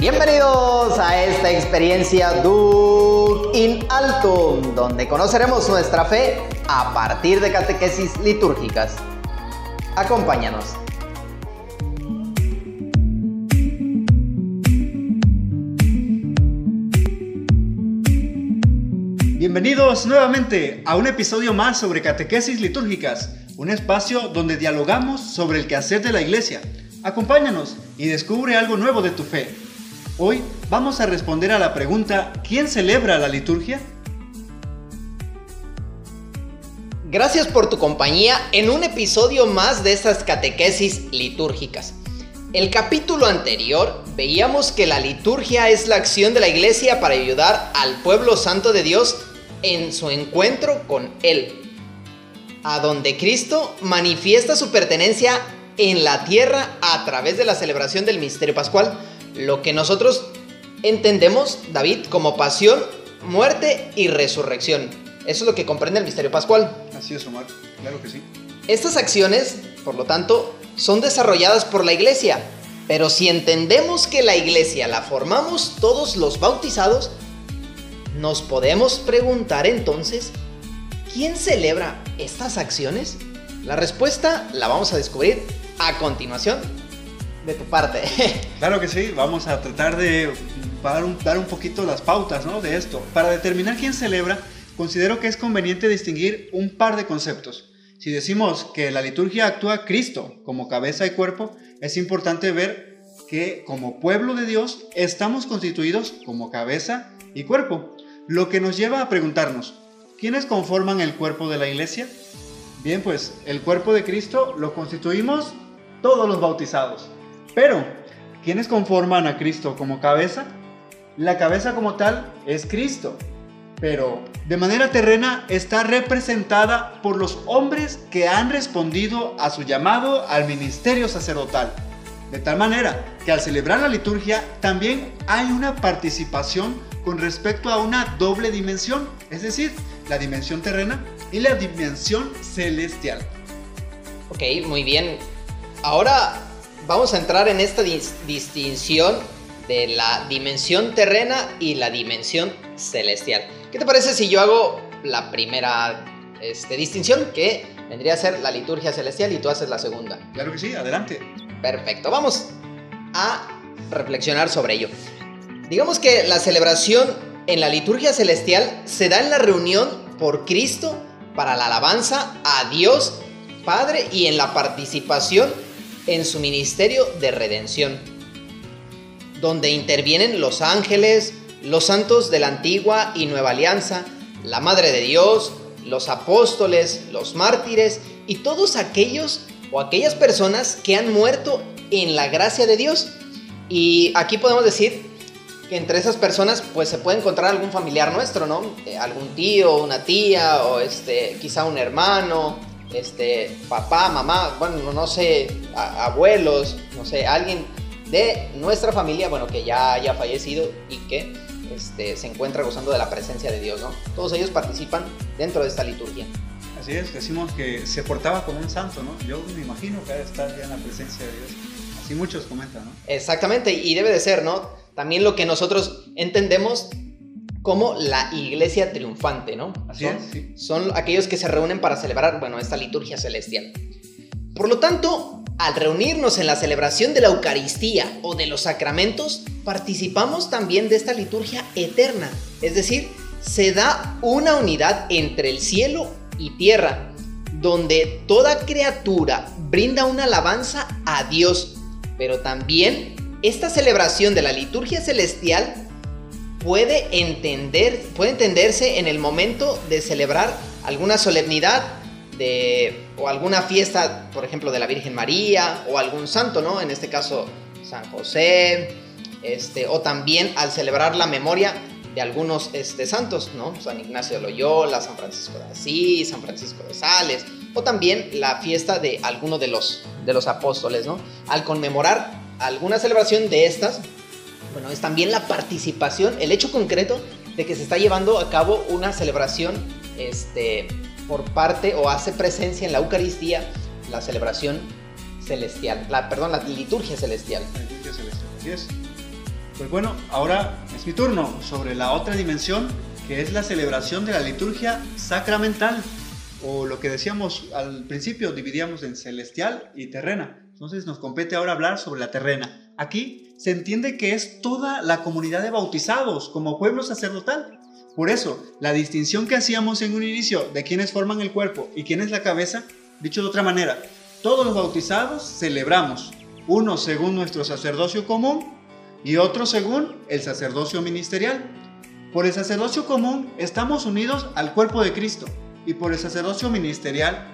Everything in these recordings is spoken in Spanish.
Bienvenidos a esta experiencia Duc in Altum, donde conoceremos nuestra fe a partir de catequesis litúrgicas. Acompáñanos. Bienvenidos nuevamente a un episodio más sobre catequesis litúrgicas, un espacio donde dialogamos sobre el quehacer de la iglesia. Acompáñanos y descubre algo nuevo de tu fe. Hoy vamos a responder a la pregunta ¿quién celebra la liturgia? Gracias por tu compañía en un episodio más de estas catequesis litúrgicas. El capítulo anterior veíamos que la liturgia es la acción de la iglesia para ayudar al pueblo santo de Dios en su encuentro con Él, a donde Cristo manifiesta su pertenencia en la tierra a través de la celebración del misterio pascual, lo que nosotros entendemos, David, como pasión, muerte y resurrección. Eso es lo que comprende el misterio pascual. Así es, Omar, claro que sí. Estas acciones, por lo tanto, son desarrolladas por la iglesia, pero si entendemos que la iglesia la formamos todos los bautizados, nos podemos preguntar entonces, ¿quién celebra estas acciones? La respuesta la vamos a descubrir a continuación de tu parte. Claro que sí, vamos a tratar de dar un, dar un poquito las pautas ¿no? de esto. Para determinar quién celebra, considero que es conveniente distinguir un par de conceptos. Si decimos que la liturgia actúa Cristo como cabeza y cuerpo, es importante ver que como pueblo de Dios estamos constituidos como cabeza y cuerpo. Lo que nos lleva a preguntarnos, ¿quiénes conforman el cuerpo de la iglesia? Bien, pues el cuerpo de Cristo lo constituimos todos los bautizados. Pero, ¿quiénes conforman a Cristo como cabeza? La cabeza como tal es Cristo, pero de manera terrena está representada por los hombres que han respondido a su llamado al ministerio sacerdotal. De tal manera que al celebrar la liturgia también hay una participación con respecto a una doble dimensión, es decir, la dimensión terrena y la dimensión celestial. Ok, muy bien. Ahora vamos a entrar en esta distinción de la dimensión terrena y la dimensión celestial. ¿Qué te parece si yo hago la primera este, distinción, que vendría a ser la liturgia celestial, y tú haces la segunda? Claro que sí, adelante. Perfecto, vamos a reflexionar sobre ello. Digamos que la celebración en la liturgia celestial se da en la reunión por Cristo para la alabanza a Dios Padre y en la participación en su ministerio de redención, donde intervienen los ángeles, los santos de la antigua y nueva alianza, la Madre de Dios, los apóstoles, los mártires y todos aquellos o aquellas personas que han muerto en la gracia de Dios. Y aquí podemos decir que entre esas personas pues se puede encontrar algún familiar nuestro, ¿no? Eh, algún tío, una tía o este quizá un hermano, este papá, mamá, bueno, no sé, abuelos, no sé, alguien de nuestra familia, bueno, que ya haya fallecido y que este, se encuentra gozando de la presencia de Dios, ¿no? Todos ellos participan dentro de esta liturgia. Así es, decimos que se portaba como un santo, ¿no? Yo me imagino que está ya en la presencia de Dios. Así muchos comentan, ¿no? Exactamente, y debe de ser, ¿no? También lo que nosotros entendemos como la iglesia triunfante, ¿no? Así son, es, sí. son aquellos que se reúnen para celebrar, bueno, esta liturgia celestial. Por lo tanto, al reunirnos en la celebración de la Eucaristía o de los sacramentos, participamos también de esta liturgia eterna, es decir, se da una unidad entre el cielo y tierra, donde toda criatura brinda una alabanza a Dios, pero también esta celebración de la liturgia celestial puede, entender, puede entenderse en el momento de celebrar alguna solemnidad de, o alguna fiesta, por ejemplo, de la Virgen María o algún santo, ¿no? En este caso, San José, este, o también al celebrar la memoria de algunos este, santos, ¿no? San Ignacio de Loyola, San Francisco de Asís, San Francisco de Sales, o también la fiesta de alguno de los, de los apóstoles, ¿no? Al conmemorar alguna celebración de estas, bueno, es también la participación, el hecho concreto de que se está llevando a cabo una celebración este, por parte o hace presencia en la Eucaristía la celebración celestial, la, perdón, la liturgia celestial. La liturgia celestial, así es. Pues bueno, ahora es mi turno sobre la otra dimensión que es la celebración de la liturgia sacramental o lo que decíamos al principio, dividíamos en celestial y terrena. Entonces nos compete ahora hablar sobre la terrena. Aquí se entiende que es toda la comunidad de bautizados como pueblo sacerdotal. Por eso, la distinción que hacíamos en un inicio de quienes forman el cuerpo y quién es la cabeza, dicho de otra manera, todos los bautizados celebramos, uno según nuestro sacerdocio común y otro según el sacerdocio ministerial. Por el sacerdocio común estamos unidos al cuerpo de Cristo y por el sacerdocio ministerial,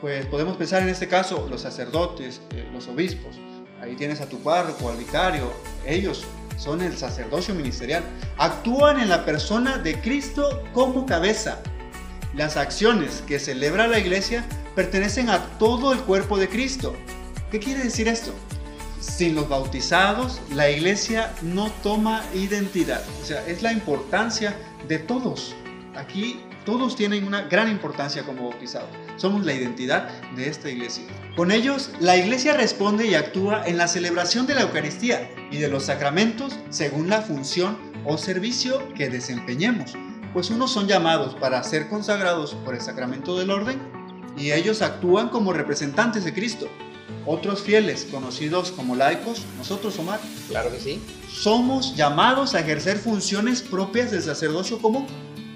pues podemos pensar en este caso los sacerdotes, eh, los obispos. Ahí tienes a tu párroco, al vicario. Ellos son el sacerdocio ministerial. Actúan en la persona de Cristo como cabeza. Las acciones que celebra la iglesia pertenecen a todo el cuerpo de Cristo. ¿Qué quiere decir esto? Sin los bautizados, la iglesia no toma identidad. O sea, es la importancia de todos. Aquí todos tienen una gran importancia como bautizados. Somos la identidad de esta iglesia. Con ellos, la iglesia responde y actúa en la celebración de la Eucaristía y de los sacramentos según la función o servicio que desempeñemos. Pues unos son llamados para ser consagrados por el sacramento del orden y ellos actúan como representantes de Cristo. Otros fieles, conocidos como laicos, nosotros, Omar. Claro que sí. Somos llamados a ejercer funciones propias del sacerdocio común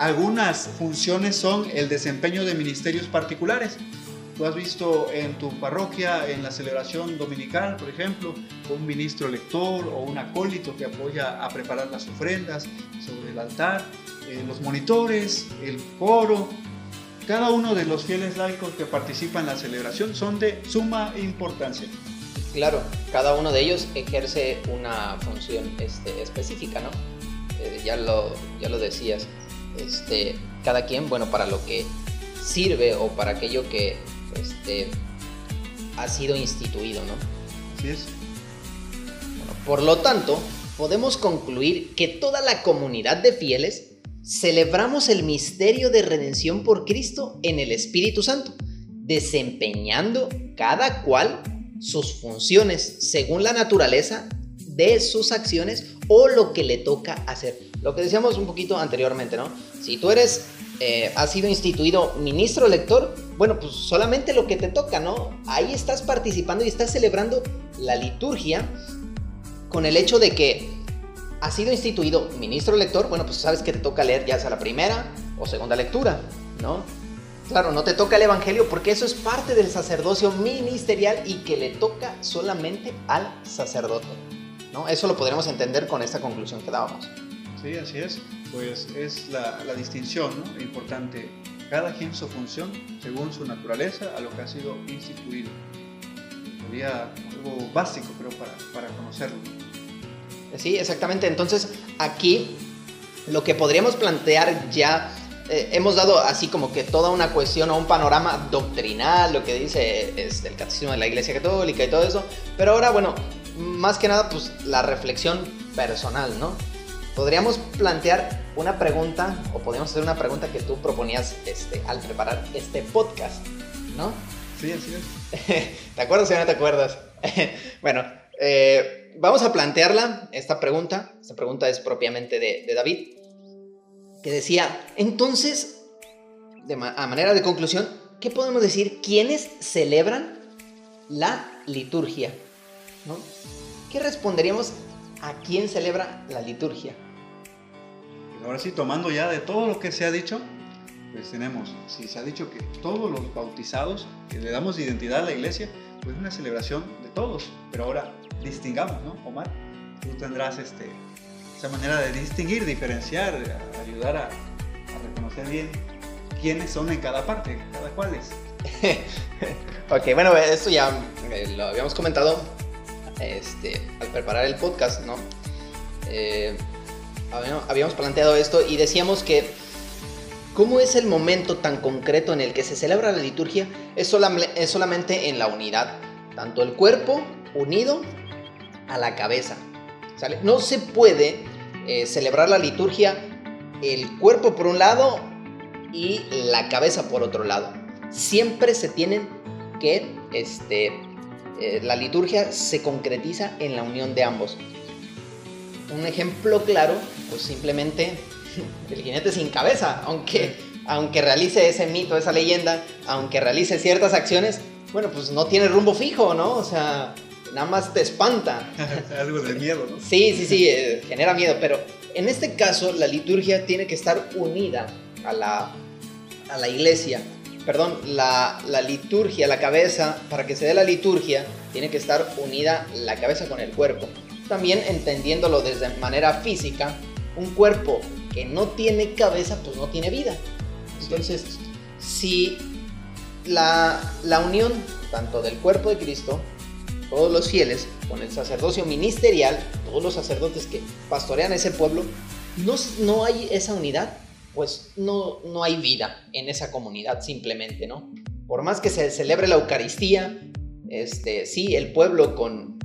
algunas funciones son el desempeño de ministerios particulares. Tú has visto en tu parroquia, en la celebración dominical, por ejemplo, un ministro lector o un acólito que apoya a preparar las ofrendas sobre el altar, eh, los monitores, el coro. Cada uno de los fieles laicos que participan en la celebración son de suma importancia. Claro, cada uno de ellos ejerce una función este, específica, ¿no? Eh, ya, lo, ya lo decías este, cada quien, bueno, para lo que sirve o para aquello que este, ha sido instituido, ¿no? Así es. por lo tanto, podemos concluir que toda la comunidad de fieles celebramos el misterio de redención por Cristo en el Espíritu Santo, desempeñando cada cual sus funciones según la naturaleza de sus acciones o lo que le toca hacer. Lo que decíamos un poquito anteriormente, ¿no? Si tú eres, eh, has sido instituido ministro lector, bueno, pues solamente lo que te toca, ¿no? Ahí estás participando y estás celebrando la liturgia con el hecho de que has sido instituido ministro lector, bueno, pues sabes que te toca leer ya sea la primera o segunda lectura, ¿no? Claro, no te toca el Evangelio porque eso es parte del sacerdocio ministerial y que le toca solamente al sacerdote. ¿no? Eso lo podremos entender con esta conclusión que dábamos. Sí, así es. Pues es la, distinción importante. Cada quien su función según su naturaleza a lo que ha sido instituido. Sería algo básico, creo, para, para conocerlo. Sí, exactamente. Entonces, aquí lo que podríamos plantear ya eh, hemos dado así como que toda una cuestión o un panorama doctrinal, lo que dice es el catecismo de la Iglesia Católica y todo eso, pero ahora, bueno, más que nada, pues la reflexión personal, ¿no? Podríamos plantear una pregunta, o podríamos hacer una pregunta que tú proponías este, al preparar este podcast, ¿no? Sí, así es. ¿Te acuerdas o no te acuerdas? bueno, eh, vamos a plantearla, esta pregunta. Esta pregunta es propiamente de, David, que decía, entonces, de a manera de conclusión, ¿qué podemos decir? ¿Quiénes celebran la liturgia? ¿no? ¿Qué responderíamos a quién celebra la liturgia? Ahora sí, tomando ya de todo lo que se ha dicho, pues tenemos, si se ha dicho que todos los bautizados, que le damos identidad a la iglesia, pues una celebración de todos, pero ahora distingamos, ¿no? Omar, tú tendrás este, esa manera de distinguir, diferenciar, ayudar a, reconocer bien quiénes son en cada parte, cada cual es. ok, bueno, esto ya eh, lo habíamos comentado este, al preparar el podcast, ¿no? Eh, habíamos planteado esto y decíamos que cómo es el momento tan concreto en el que se celebra la liturgia es, solamente en la unidad, tanto el cuerpo unido a la cabeza. No se puede eh, celebrar la liturgia el cuerpo por un lado y la cabeza por otro lado. Siempre se tienen que este, eh, la liturgia se concretiza en la unión de ambos. Un ejemplo claro, pues simplemente el jinete sin cabeza, aunque, aunque realice ese mito, esa leyenda, aunque realice ciertas acciones, bueno, pues no tiene rumbo fijo, ¿no? O sea, nada más te espanta. Algo de miedo, ¿no? Sí, sí, sí, eh, genera miedo, pero en este caso la liturgia tiene que estar unida a la, a la iglesia. Perdón, la, liturgia, la cabeza, para que se dé la liturgia, tiene que estar unida la cabeza con el cuerpo. También entendiéndolo desde manera física, un cuerpo que no tiene cabeza, pues no tiene vida. Entonces, si la, la unión tanto del cuerpo de Cristo, todos los fieles, con el sacerdocio ministerial, todos los sacerdotes que pastorean ese pueblo, no, no hay esa unidad, pues no, no hay vida en esa comunidad simplemente, ¿no? Por más que se celebre la Eucaristía, este, sí, el pueblo con,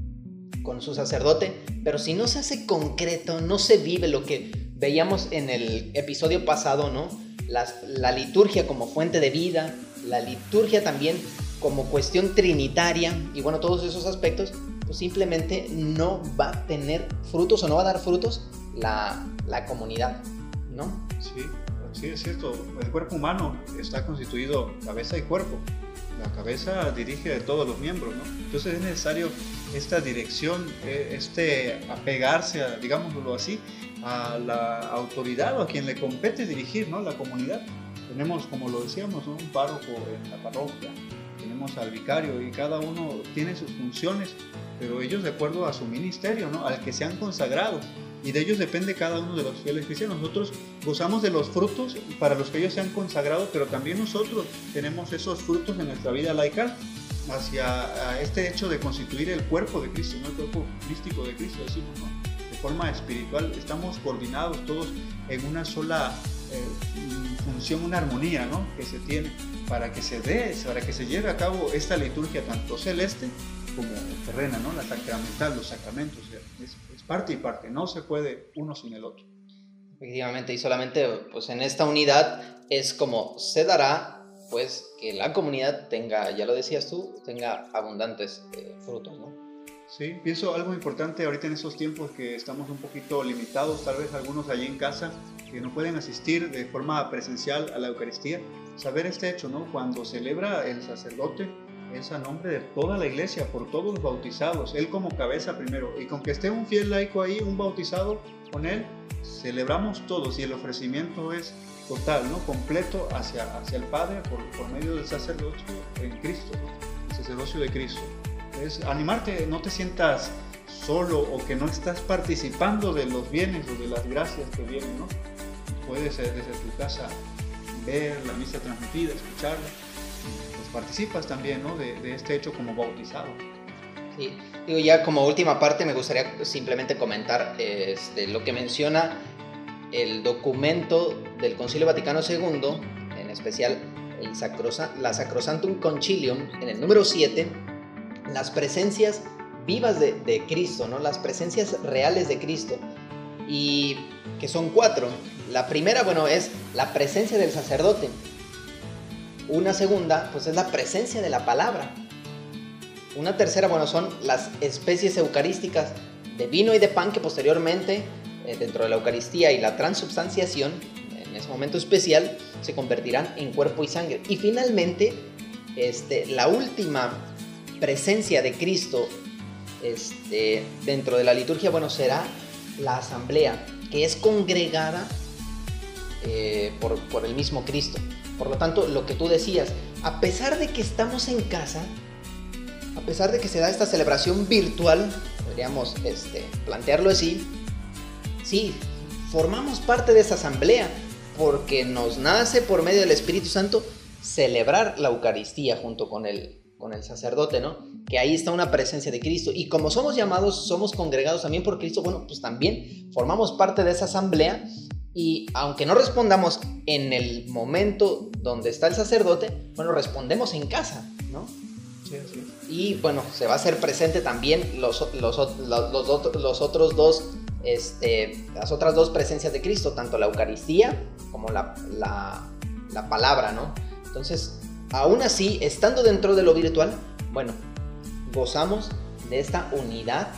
con su sacerdote, pero si no se hace concreto, no se vive lo que veíamos en el episodio pasado, ¿no? la liturgia como fuente de vida, la liturgia también como cuestión trinitaria y bueno, todos esos aspectos, pues simplemente no va a tener frutos o no va a dar frutos la, la comunidad, ¿no? Sí, sí, es cierto. El cuerpo humano está constituido cabeza y cuerpo. La cabeza dirige a todos los miembros, ¿no? Entonces es necesario esta dirección, e, este apegarse, digámoslo así, a la autoridad o a quien le compete dirigir, ¿no? La comunidad. Tenemos, como lo decíamos, un párroco en la parroquia, tenemos al vicario y cada uno tiene sus funciones, pero ellos de acuerdo a su ministerio, ¿no? al que se han consagrado. Y de ellos depende cada uno de los fieles cristianos. Nosotros gozamos de los frutos para los que ellos se han consagrado, pero también nosotros tenemos esos frutos en nuestra vida laical hacia este hecho de constituir el cuerpo de Cristo, ¿no? el cuerpo místico de Cristo, decimos, de forma espiritual. Estamos coordinados todos en una sola eh, función, una armonía ¿no? que se tiene para que se dé, para que se lleve a cabo esta liturgia tanto celeste como terrena, ¿no? la sacramental, los sacramentos. Es, parte y parte, no se puede uno sin el otro. Efectivamente, y solamente pues en esta unidad es como se dará pues que la comunidad tenga, ya lo decías tú, tenga abundantes eh, frutos, ¿no? Sí, pienso algo importante ahorita en esos tiempos que estamos un poquito limitados, tal vez algunos allí en casa que no pueden asistir de forma presencial a la Eucaristía, saber este hecho, ¿no? Cuando celebra el sacerdote es a nombre de toda la iglesia, por todos los bautizados, él como cabeza primero, y con que esté un fiel laico ahí, un bautizado con él, celebramos todos y el ofrecimiento es total, ¿no? Completo hacia, hacia el Padre por, por medio del sacerdocio en Cristo, el sacerdocio de Cristo. Es animarte, no te sientas solo o que no estás participando de los bienes o de las gracias que vienen, ¿no? Puedes desde tu casa ver la misa transmitida, escucharla, pues participas también, ¿no? De, este hecho como bautizado. Sí, digo ya como última parte me gustaría simplemente comentar este, lo que menciona el documento del Concilio Vaticano II, en especial el la Sacrosantum Concilium, en el número 7, las presencias vivas de, Cristo, ¿no? las presencias reales de Cristo, y que son cuatro. La primera, bueno, es la presencia del sacerdote. Una segunda, pues es la presencia de la palabra. Una tercera, bueno, son las especies eucarísticas de vino y de pan que posteriormente, eh, dentro de la Eucaristía y la transubstanciación, en ese momento especial, se convertirán en cuerpo y sangre. Y finalmente, este, la última presencia de Cristo este, dentro de la liturgia, bueno, será la asamblea, que es congregada eh, por, por, el mismo Cristo. Por lo tanto, lo que tú decías, a pesar de que estamos en casa, a pesar de que se da esta celebración virtual, podríamos este, plantearlo así, sí, formamos parte de esa asamblea, porque nos nace por medio del Espíritu Santo celebrar la Eucaristía junto con el, con el sacerdote, ¿no? Que ahí está una presencia de Cristo. Y como somos llamados, somos congregados también por Cristo, bueno, pues también formamos parte de esa asamblea y aunque no respondamos en el momento donde está el sacerdote, bueno, respondemos en casa, ¿no? Sí, sí. Y bueno, se va a hacer presente también los, los, los, los otros dos, este, las otras dos presencias de Cristo, tanto la Eucaristía como la, la, la palabra, ¿no? Entonces, Aún así, estando dentro de lo virtual, bueno, gozamos de esta unidad,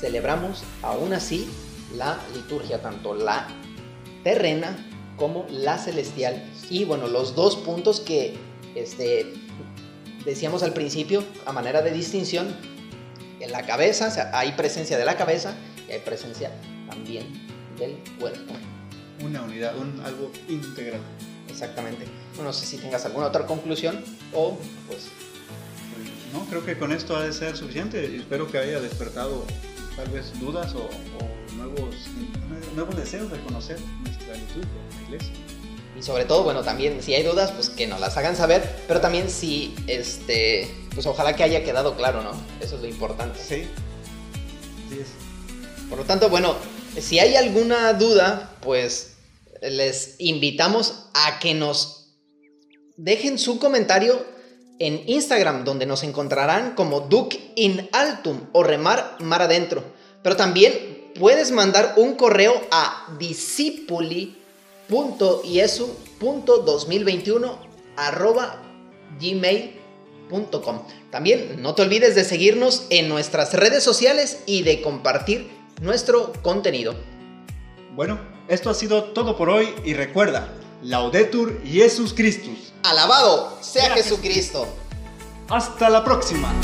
celebramos aún así la liturgia, tanto la terrena como la celestial. Y bueno, los dos puntos que este, decíamos al principio, a manera de distinción, en la cabeza, o sea, hay presencia de la cabeza y hay presencia también del cuerpo. Una unidad, un, algo integral. Exactamente. No sé si tengas alguna otra conclusión o pues... No, creo que con esto ha de ser suficiente. Espero que haya despertado tal vez dudas o, nuevos, nuevos deseos de conocer nuestra liturgia, la iglesia. Y sobre todo, bueno, también si hay dudas, pues que nos las hagan saber, pero también si, este, pues ojalá que haya quedado claro, ¿no? Eso es lo importante. Sí. Por lo tanto, bueno, si hay alguna duda, pues les invitamos a que nos dejen su comentario en Instagram, donde nos encontrarán como Duke in Altum o Remar Mar Adentro. Pero también puedes mandar un correo a discipuli.iesu.2021 arroba gmail.com. También no te olvides de seguirnos en nuestras redes sociales y de compartir nuestro contenido. Bueno, esto ha sido todo por hoy y recuerda, Laudetur Jesus Christus. Alabado sea Jesucristo. Hasta la próxima.